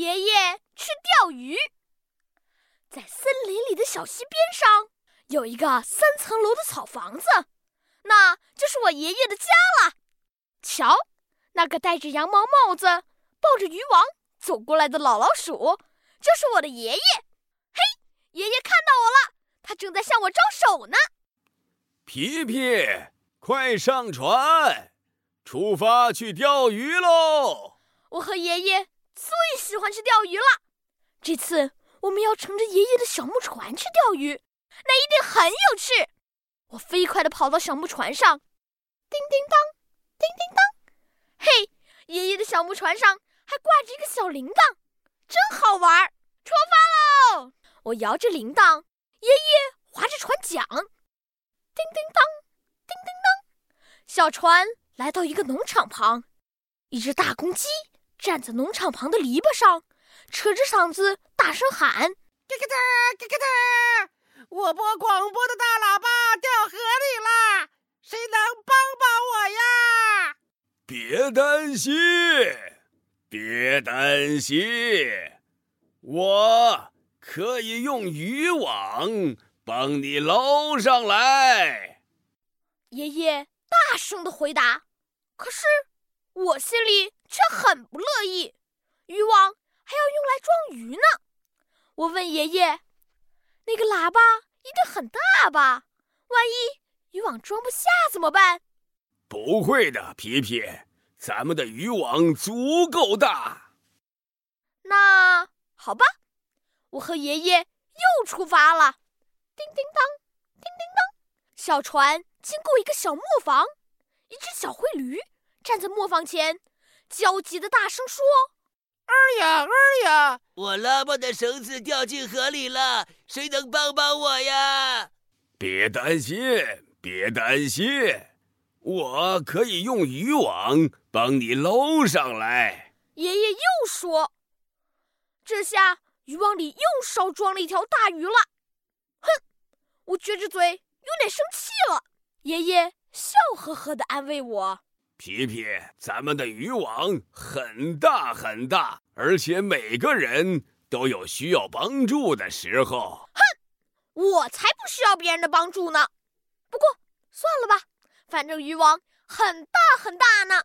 爷爷去钓鱼。在森林里的小溪边上，有一个三层楼的草房子，那就是我爷爷的家了。瞧，那个戴着羊毛帽子、抱着渔网走过来的老老鼠，就是我的爷爷。嘿，爷爷看到我了，他正在向我招手呢。皮皮，快上船，出发去钓鱼喽！我和爷爷最喜欢去钓鱼了。这次我们要乘着爷爷的小木船去钓鱼，那一定很有趣。我飞快地跑到小木船上，叮叮当，叮叮当。嘿，爷爷的小木船上还挂着一个小铃铛，真好玩。出发喽！我摇着铃铛，爷爷划着船桨，叮叮当，叮叮当。小船来到一个农场旁，一只大公鸡。站在农场旁的篱笆上，扯着嗓子大声喊：“咯咯哒，咯咯哒！我播广播的大喇叭掉河里了，谁能帮帮我呀？”别担心，别担心，我可以用渔网帮你捞上来。爷爷大声的回答。可是我心里……却很不乐意，渔网还要用来装鱼呢。我问爷爷：“那个喇叭一定很大吧？万一渔网装不下怎么办？”“不会的，皮皮，咱们的渔网足够大。”那好吧，我和爷爷又出发了。叮叮当，叮叮当，小船经过一个小磨坊，一只小灰驴站在磨坊前。焦急的大声说：“儿呀儿呀，我拉磨的绳子掉进河里了，谁能帮帮我呀？”别担心，别担心，我可以用渔网帮你捞上来。爷爷又说：“这下渔网里又少装了一条大鱼了。”哼，我撅着嘴，有点生气了。爷爷笑呵呵地安慰我。皮皮，咱们的渔网很大很大，而且每个人都有需要帮助的时候。哼，我才不需要别人的帮助呢。不过算了吧，反正渔网很大很大呢。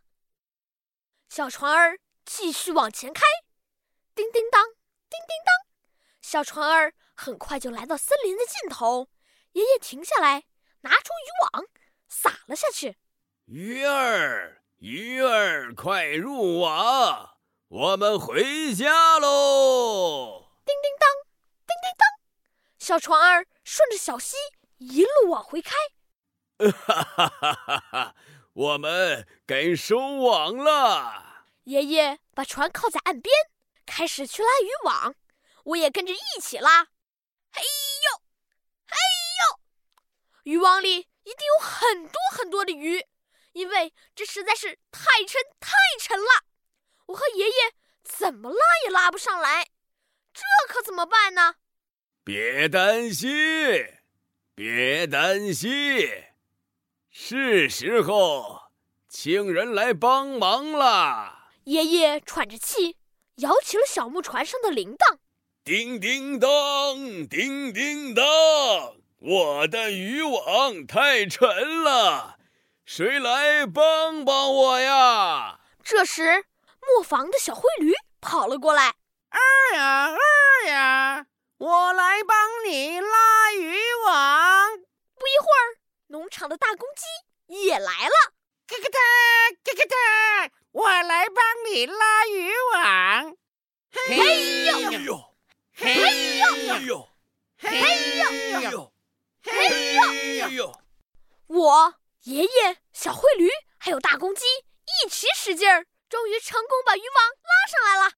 小船儿继续往前开，叮叮当，叮叮当。小船儿很快就来到森林的尽头。爷爷停下来，拿出渔网，撒了下去。鱼儿，鱼儿，快入网，我们回家喽！叮叮当，叮叮当，小船儿顺着小溪一路往回开。哈哈哈哈哈！我们该收网了。爷爷把船靠在岸边，开始去拉渔网，我也跟着一起拉。嘿呦，嘿呦，渔网里一定有很多很多的鱼。因为这实在是太沉太沉了，我和爷爷怎么拉也拉不上来，这可怎么办呢？别担心，别担心，是时候请人来帮忙了。爷爷喘着气，摇起了小木船上的铃铛，叮叮当，叮叮当，我的渔网太沉了。谁来帮帮我呀？这时，磨坊的小灰驴跑了过来。二呀二呀，我来帮你拉渔网。不一会儿，农场的大公鸡也来了。咯咯哒，咯咯哒，我来帮你拉渔网。嘿呦，嘿呦，嘿呦，嘿呦，我。爷爷、小灰驴还有大公鸡一起使劲儿，终于成功把渔网拉上来了。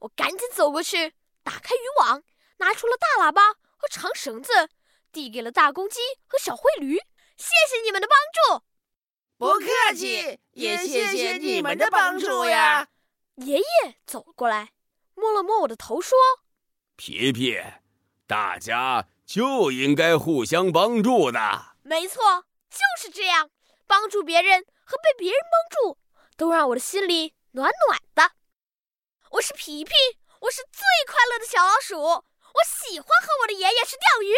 我赶紧走过去，打开渔网，拿出了大喇叭和长绳子，递给了大公鸡和小灰驴。谢谢你们的帮助，不客气，也谢谢你们的帮助呀。爷爷走过来，摸了摸我的头，说：“皮皮，大家就应该互相帮助的。”没错。就是这样，帮助别人和被别人帮助，都让我的心里暖暖的。我是皮皮，我是最快乐的小老鼠，我喜欢和我的爷爷去钓鱼。